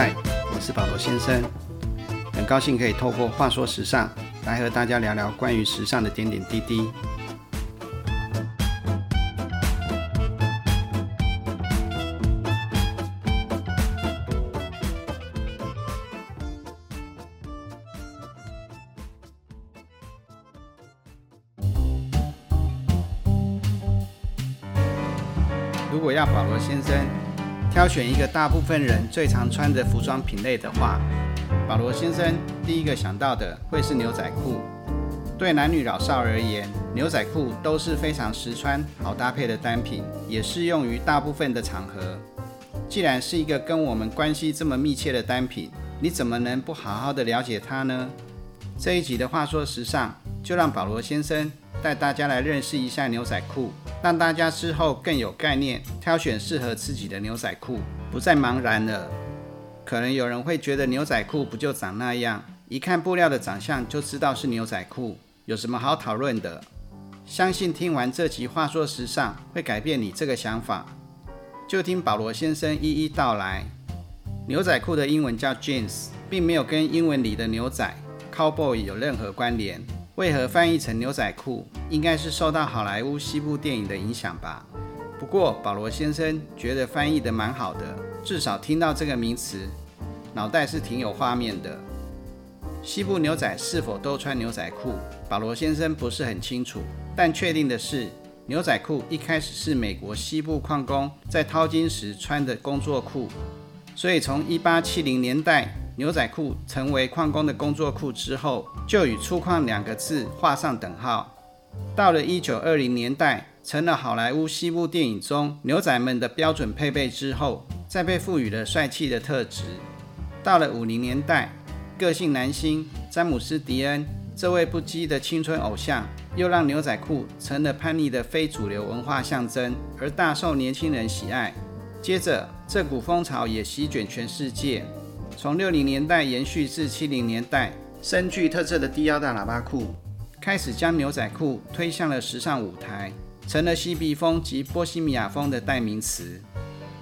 嗨，我是保罗先生，很高兴可以透过《话说时尚》来和大家聊聊关于时尚的点点滴滴。如果要保罗先生挑选一个大部分人最常穿的服装品类的话，保罗先生第一个想到的会是牛仔裤。对男女老少而言，牛仔裤都是非常实穿、好搭配的单品，也适用于大部分的场合。既然是一个跟我们关系这么密切的单品，你怎么能不好好的了解它呢？这一集的话说时尚，就让保罗先生带大家来认识一下牛仔裤。让大家之后更有概念，挑选适合自己的牛仔裤，不再茫然了。可能有人会觉得牛仔裤不就长那样，一看布料的长相就知道是牛仔裤，有什么好讨论的？相信听完这集话说时尚会改变你这个想法。就听保罗先生一一道来。牛仔裤的英文叫 jeans，并没有跟英文里的牛仔 cowboy 有任何关联。为何翻译成牛仔裤？应该是受到好莱坞西部电影的影响吧。不过保罗先生觉得翻译的蛮好的，至少听到这个名词，脑袋是挺有画面的。西部牛仔是否都穿牛仔裤？保罗先生不是很清楚，但确定的是，牛仔裤一开始是美国西部矿工在淘金时穿的工作裤，所以从一八七零年代。牛仔裤成为矿工的工作裤之后，就与粗犷两个字画上等号。到了一九二零年代，成了好莱坞西部电影中牛仔们的标准配备之后，再被赋予了帅气的特质。到了五零年代，个性男星詹姆斯·迪恩这位不羁的青春偶像，又让牛仔裤成了叛逆的非主流文化象征，而大受年轻人喜爱。接着，这股风潮也席卷全世界。从六零年代延续至七零年代，深具特色的低腰大喇叭裤开始将牛仔裤推向了时尚舞台，成了嬉皮风及波西米亚风的代名词。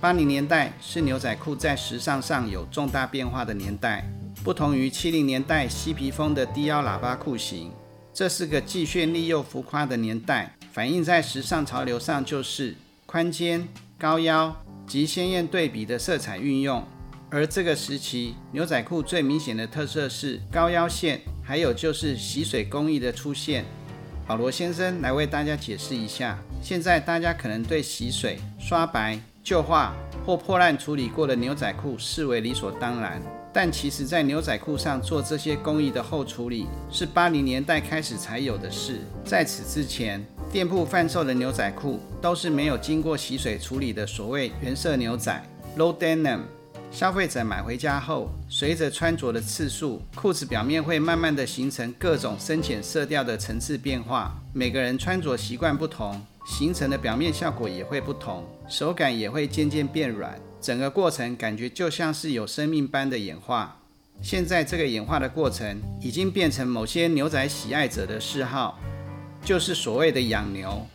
八零年代是牛仔裤在时尚上有重大变化的年代，不同于七零年代嬉皮风的低腰喇叭裤型，这是个既绚丽又浮夸的年代。反映在时尚潮流上就是宽肩、高腰及鲜艳对比的色彩运用。而这个时期，牛仔裤最明显的特色是高腰线，还有就是洗水工艺的出现。保罗先生来为大家解释一下。现在大家可能对洗水、刷白、旧化或破烂处理过的牛仔裤视为理所当然，但其实，在牛仔裤上做这些工艺的后处理，是八零年代开始才有的事。在此之前，店铺贩售的牛仔裤都是没有经过洗水处理的所谓原色牛仔 （low denim）。消费者买回家后，随着穿着的次数，裤子表面会慢慢的形成各种深浅色调的层次变化。每个人穿着习惯不同，形成的表面效果也会不同，手感也会渐渐变软。整个过程感觉就像是有生命般的演化。现在这个演化的过程已经变成某些牛仔喜爱者的嗜好，就是所谓的养牛。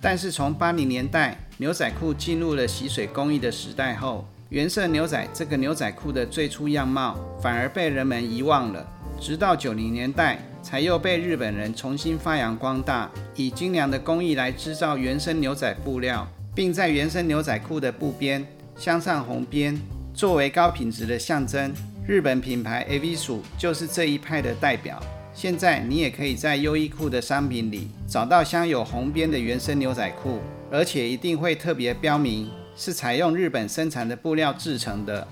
但是从八零年代牛仔裤进入了洗水工艺的时代后，原色牛仔这个牛仔裤的最初样貌反而被人们遗忘了，直到九零年代才又被日本人重新发扬光大，以精良的工艺来制造原生牛仔布料，并在原生牛仔裤的布边镶上红边，作为高品质的象征。日本品牌 AV 鼠就是这一派的代表。现在你也可以在优衣库的商品里找到镶有红边的原生牛仔裤，而且一定会特别标明。是采用日本生产的布料制成的。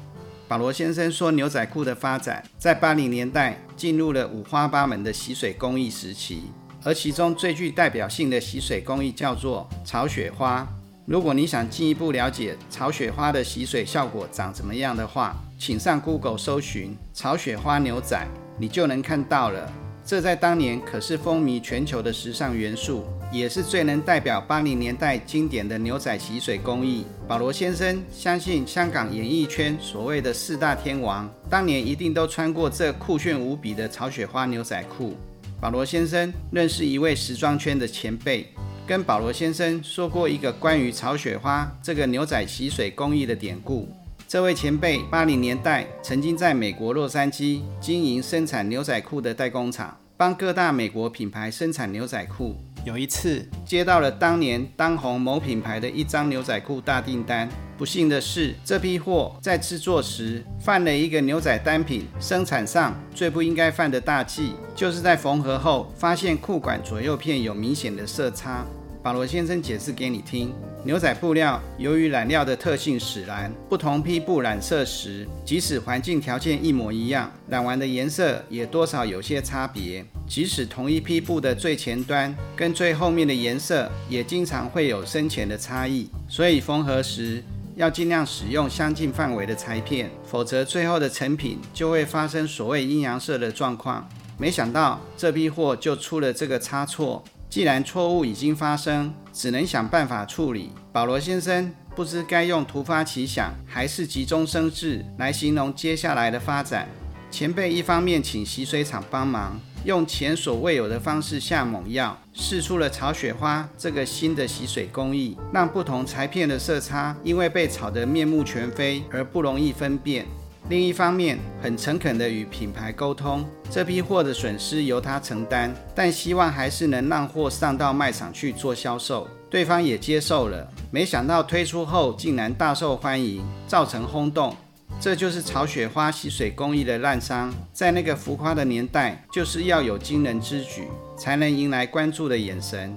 保罗先生说，牛仔裤的发展在八零年代进入了五花八门的洗水工艺时期，而其中最具代表性的洗水工艺叫做草雪花。如果你想进一步了解草雪花的洗水效果长怎么样的话，请上 Google 搜寻草雪花牛仔，你就能看到了。这在当年可是风靡全球的时尚元素。也是最能代表八零年代经典的牛仔洗水工艺。保罗先生相信，香港演艺圈所谓的四大天王，当年一定都穿过这酷炫无比的草雪花牛仔裤。保罗先生认识一位时装圈的前辈，跟保罗先生说过一个关于草雪花这个牛仔洗水工艺的典故。这位前辈八零年代曾经在美国洛杉矶经营生产牛仔裤的代工厂，帮各大美国品牌生产牛仔裤。有一次接到了当年当红某品牌的一张牛仔裤大订单，不幸的是，这批货在制作时犯了一个牛仔单品生产上最不应该犯的大忌，就是在缝合后发现裤管左右片有明显的色差。保罗先生解释给你听。牛仔布料由于染料的特性使然，不同批布染色时，即使环境条件一模一样，染完的颜色也多少有些差别。即使同一批布的最前端跟最后面的颜色，也经常会有深浅的差异。所以缝合时要尽量使用相近范围的裁片，否则最后的成品就会发生所谓阴阳色的状况。没想到这批货就出了这个差错。既然错误已经发生，只能想办法处理。保罗先生不知该用突发奇想还是急中生智来形容接下来的发展。前辈一方面请洗水厂帮忙，用前所未有的方式下猛药，试出了炒雪花这个新的洗水工艺，让不同裁片的色差因为被炒得面目全非而不容易分辨。另一方面，很诚恳地与品牌沟通，这批货的损失由他承担，但希望还是能让货上到卖场去做销售。对方也接受了。没想到推出后竟然大受欢迎，造成轰动。这就是炒雪花洗水工艺的滥觞，在那个浮夸的年代，就是要有惊人之举，才能迎来关注的眼神。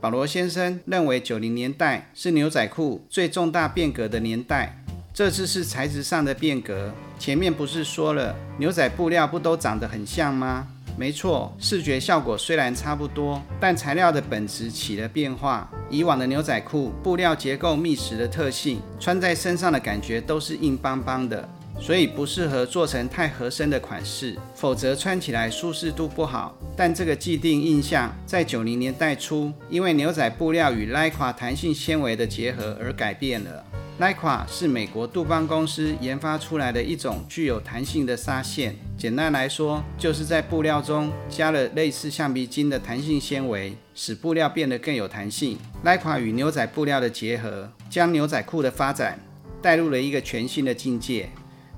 保罗先生认为，九零年代是牛仔裤最重大变革的年代。这次是材质上的变革。前面不是说了，牛仔布料不都长得很像吗？没错，视觉效果虽然差不多，但材料的本质起了变化。以往的牛仔裤布料结构密实的特性，穿在身上的感觉都是硬邦邦的，所以不适合做成太合身的款式，否则穿起来舒适度不好。但这个既定印象在九零年代初，因为牛仔布料与莱卡弹性纤维的结合而改变了。Lycra 是美国杜邦公司研发出来的一种具有弹性的纱线。简单来说，就是在布料中加了类似橡皮筋的弹性纤维，使布料变得更有弹性。Lycra 与牛仔布料的结合，将牛仔裤的发展带入了一个全新的境界。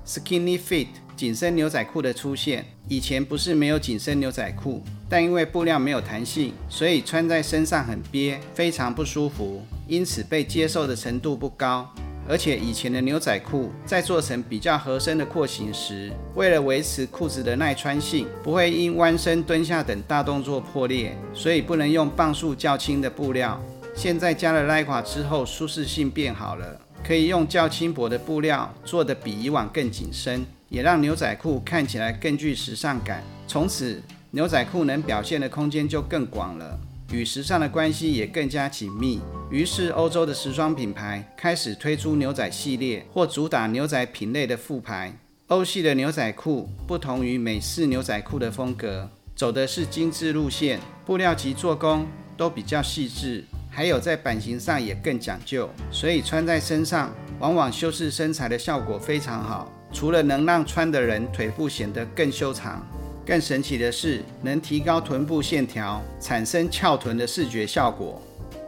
Skinny Fit 紧身牛仔裤的出现，以前不是没有紧身牛仔裤，但因为布料没有弹性，所以穿在身上很憋，非常不舒服，因此被接受的程度不高。而且以前的牛仔裤在做成比较合身的廓形时，为了维持裤子的耐穿性，不会因弯身、蹲下等大动作破裂，所以不能用磅数较轻的布料。现在加了拉垮之后，舒适性变好了，可以用较轻薄的布料做的比以往更紧身，也让牛仔裤看起来更具时尚感。从此，牛仔裤能表现的空间就更广了。与时尚的关系也更加紧密，于是欧洲的时装品牌开始推出牛仔系列或主打牛仔品类的副牌。欧系的牛仔裤不同于美式牛仔裤的风格，走的是精致路线，布料及做工都比较细致，还有在版型上也更讲究，所以穿在身上往往修饰身材的效果非常好。除了能让穿的人腿部显得更修长。更神奇的是，能提高臀部线条，产生翘臀的视觉效果。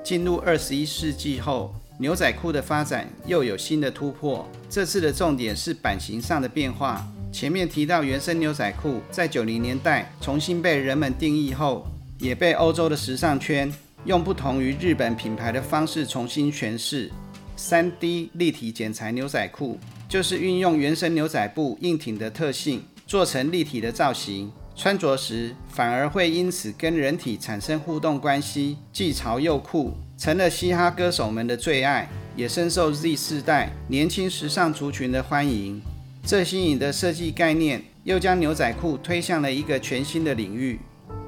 进入二十一世纪后，牛仔裤的发展又有新的突破。这次的重点是版型上的变化。前面提到原生牛仔裤在九零年代重新被人们定义后，也被欧洲的时尚圈用不同于日本品牌的方式重新诠释。三 D 立体剪裁牛仔裤就是运用原生牛仔布硬挺的特性。做成立体的造型，穿着时反而会因此跟人体产生互动关系，既潮又酷，成了嘻哈歌手们的最爱，也深受 Z 世代年轻时尚族群的欢迎。这新颖的设计概念，又将牛仔裤推向了一个全新的领域。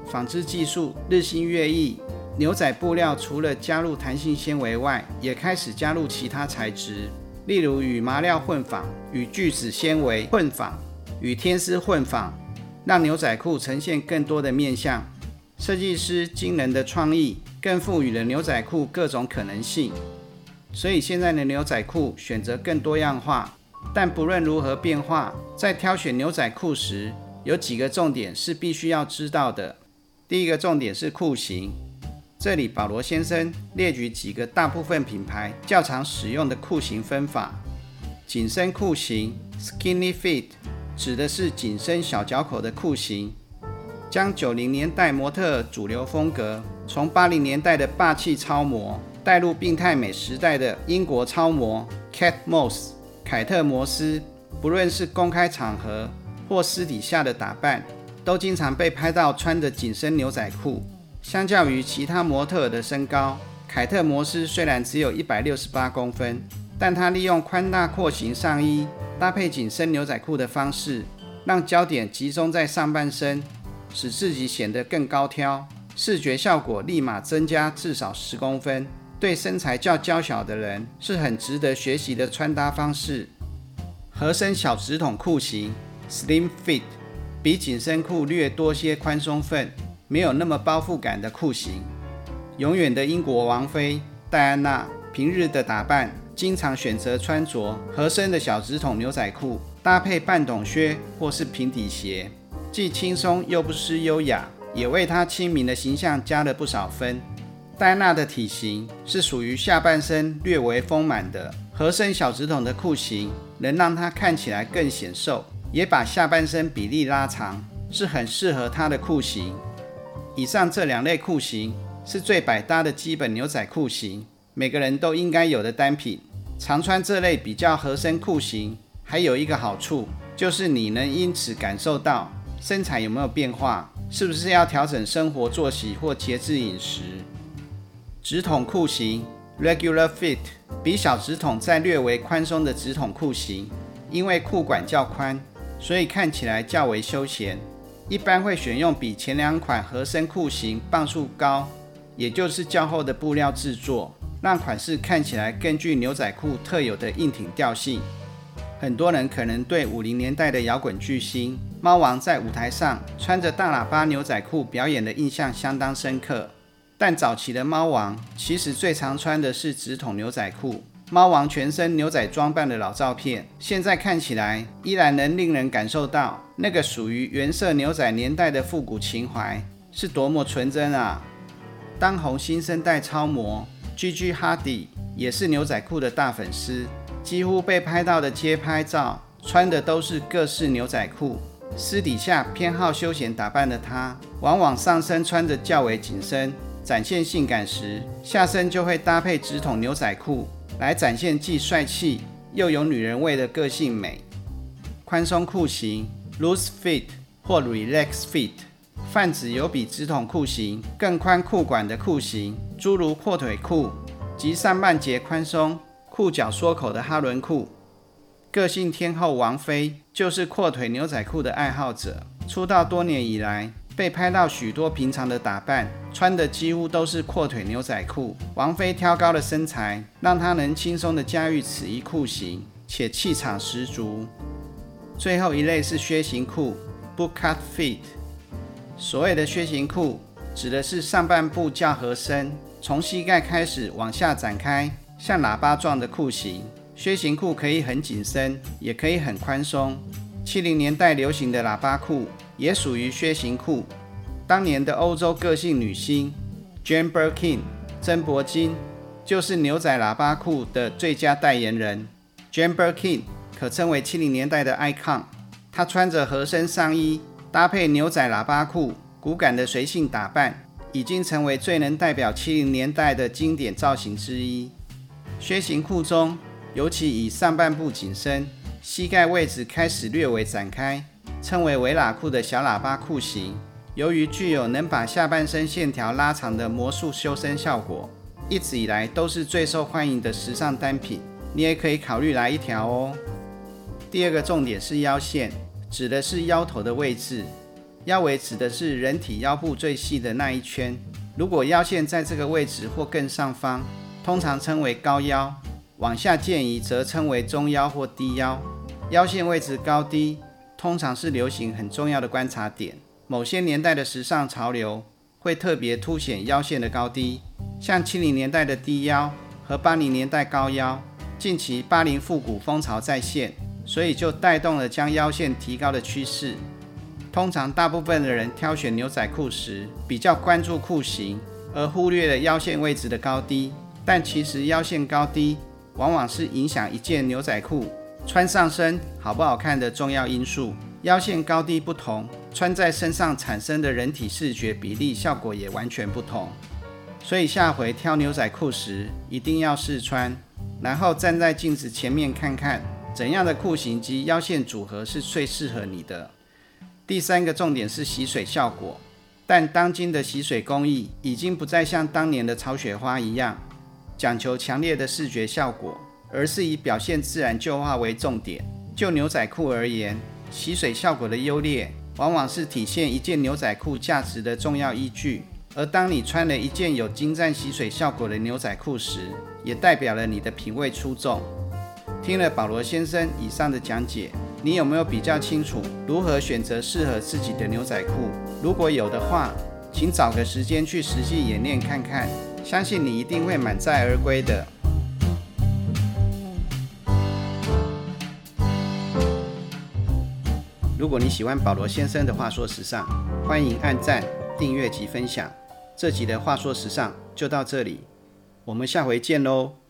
纺织技术日新月异，牛仔布料除了加入弹性纤维外，也开始加入其他材质，例如与麻料混纺、与聚酯纤维混纺。与天丝混纺，让牛仔裤呈现更多的面相。设计师惊人的创意，更赋予了牛仔裤各种可能性。所以现在的牛仔裤选择更多样化。但不论如何变化，在挑选牛仔裤时，有几个重点是必须要知道的。第一个重点是裤型。这里保罗先生列举几个大部分品牌较常使用的裤型分法。紧身裤型 （skinny fit） 指的是紧身小脚口的裤型，将九零年代模特主流风格从八零年代的霸气超模带入病态美时代的英国超模 Kate Moss（ 凯特·摩斯）。不论是公开场合或私底下的打扮，都经常被拍到穿着紧身牛仔裤。相较于其他模特的身高，凯特·摩斯虽然只有一百六十八公分，但她利用宽大廓形上衣搭配紧身牛仔裤的方式，让焦点集中在上半身，使自己显得更高挑，视觉效果立马增加至少十公分。对身材较娇小的人是很值得学习的穿搭方式。合身小直筒裤型 （Slim Fit） 比紧身裤略多些宽松份，没有那么包覆感的裤型。永远的英国王妃戴安娜平日的打扮，经常选择穿着合身的小直筒牛仔裤，搭配半筒靴或是平底鞋，既轻松又不失优雅，也为她亲民的形象加了不少分。戴娜的体型是属于下半身略为丰满的，合身小直筒的裤型能让她看起来更显瘦，也把下半身比例拉长，是很适合她的裤型。以上这两类裤型是最百搭的基本牛仔裤型，每个人都应该有的单品。常穿这类比较合身裤型，还有一个好处就是你能因此感受到身材有没有变化，是不是要调整生活作息或节制饮食。直筒裤型 （Regular Fit） 比小直筒再略为宽松的直筒裤型，因为裤管较宽，所以看起来较为休闲。一般会选用比前两款合身裤型磅数高，也就是较厚的布料制作，让款式看起来更具牛仔裤特有的硬挺调性。很多人可能对五零年代的摇滚巨星猫王在舞台上穿着大喇叭牛仔裤表演的印象相当深刻。但早期的猫王其实最常穿的是直筒牛仔裤。猫王全身牛仔装扮的老照片，现在看起来依然能令人感受到那个属于原色牛仔年代的复古情怀是多么纯真啊！当红新生代超模 Gigi Hadid 也是牛仔裤的大粉丝，几乎被拍到的街拍照穿的都是各式牛仔裤。私底下偏好休闲打扮的她，往往上身穿着较为紧身。展现性感时，下身就会搭配直筒牛仔裤，来展现既帅气又有女人味的个性美。宽松裤型 （Loose Fit） 或 Relax Fit，泛指有比直筒裤型更宽裤管的裤型，诸如阔腿裤及上半截宽松、裤脚缩口的哈伦裤。个性天后王菲就是阔腿牛仔裤的爱好者，出道多年以来。被拍到许多平常的打扮，穿的几乎都是阔腿牛仔裤。王菲挑高的身材，让她能轻松地驾驭此一裤型，且气场十足。最后一类是靴型裤 （Bootcut Fit）。所谓的靴型裤，指的是上半部较合身，从膝盖开始往下展开，像喇叭状的裤型。靴型裤可以很紧身，也可以很宽松。七零年代流行的喇叭裤。也属于靴型裤。当年的欧洲个性女星 Jane Birkin 珍伯金就是牛仔喇叭裤的最佳代言人。Jane Birkin 可称为七零年代的 icon。她穿着合身上衣，搭配牛仔喇叭裤，骨感的随性打扮，已经成为最能代表七零年代的经典造型之一。靴型裤中，尤其以上半部紧身，膝盖位置开始略微展开。称为维喇裤的小喇叭裤型，由于具有能把下半身线条拉长的魔术修身效果，一直以来都是最受欢迎的时尚单品。你也可以考虑来一条哦。第二个重点是腰线，指的是腰头的位置。腰围指的是人体腰部最细的那一圈。如果腰线在这个位置或更上方，通常称为高腰；往下渐移则称为中腰或低腰。腰线位置高低。通常是流行很重要的观察点。某些年代的时尚潮流会特别凸显腰线的高低，像七零年代的低腰和八零年代高腰。近期八零复古风潮再现，所以就带动了将腰线提高的趋势。通常大部分的人挑选牛仔裤时，比较关注裤型，而忽略了腰线位置的高低。但其实腰线高低往往是影响一件牛仔裤穿上身好不好看的重要因素，腰线高低不同，穿在身上产生的人体视觉比例效果也完全不同。所以下回挑牛仔裤时，一定要试穿，然后站在镜子前面看看怎样的裤型及腰线组合是最适合你的。第三个重点是吸水效果，但当今的吸水工艺已经不再像当年的草雪花一样讲求强烈的视觉效果，而是以表现自然旧化为重点。就牛仔裤而言，吸水效果的优劣，往往是体现一件牛仔裤价值的重要依据。而当你穿了一件有精湛吸水效果的牛仔裤时，也代表了你的品味出众。听了保罗先生以上的讲解，你有没有比较清楚如何选择适合自己的牛仔裤？如果有的话，请找个时间去实际演练看看，相信你一定会满载而归的。如果你喜欢保罗先生的话说时尚，欢迎按赞、订阅及分享。这集的话说时尚就到这里，我们下回见喽。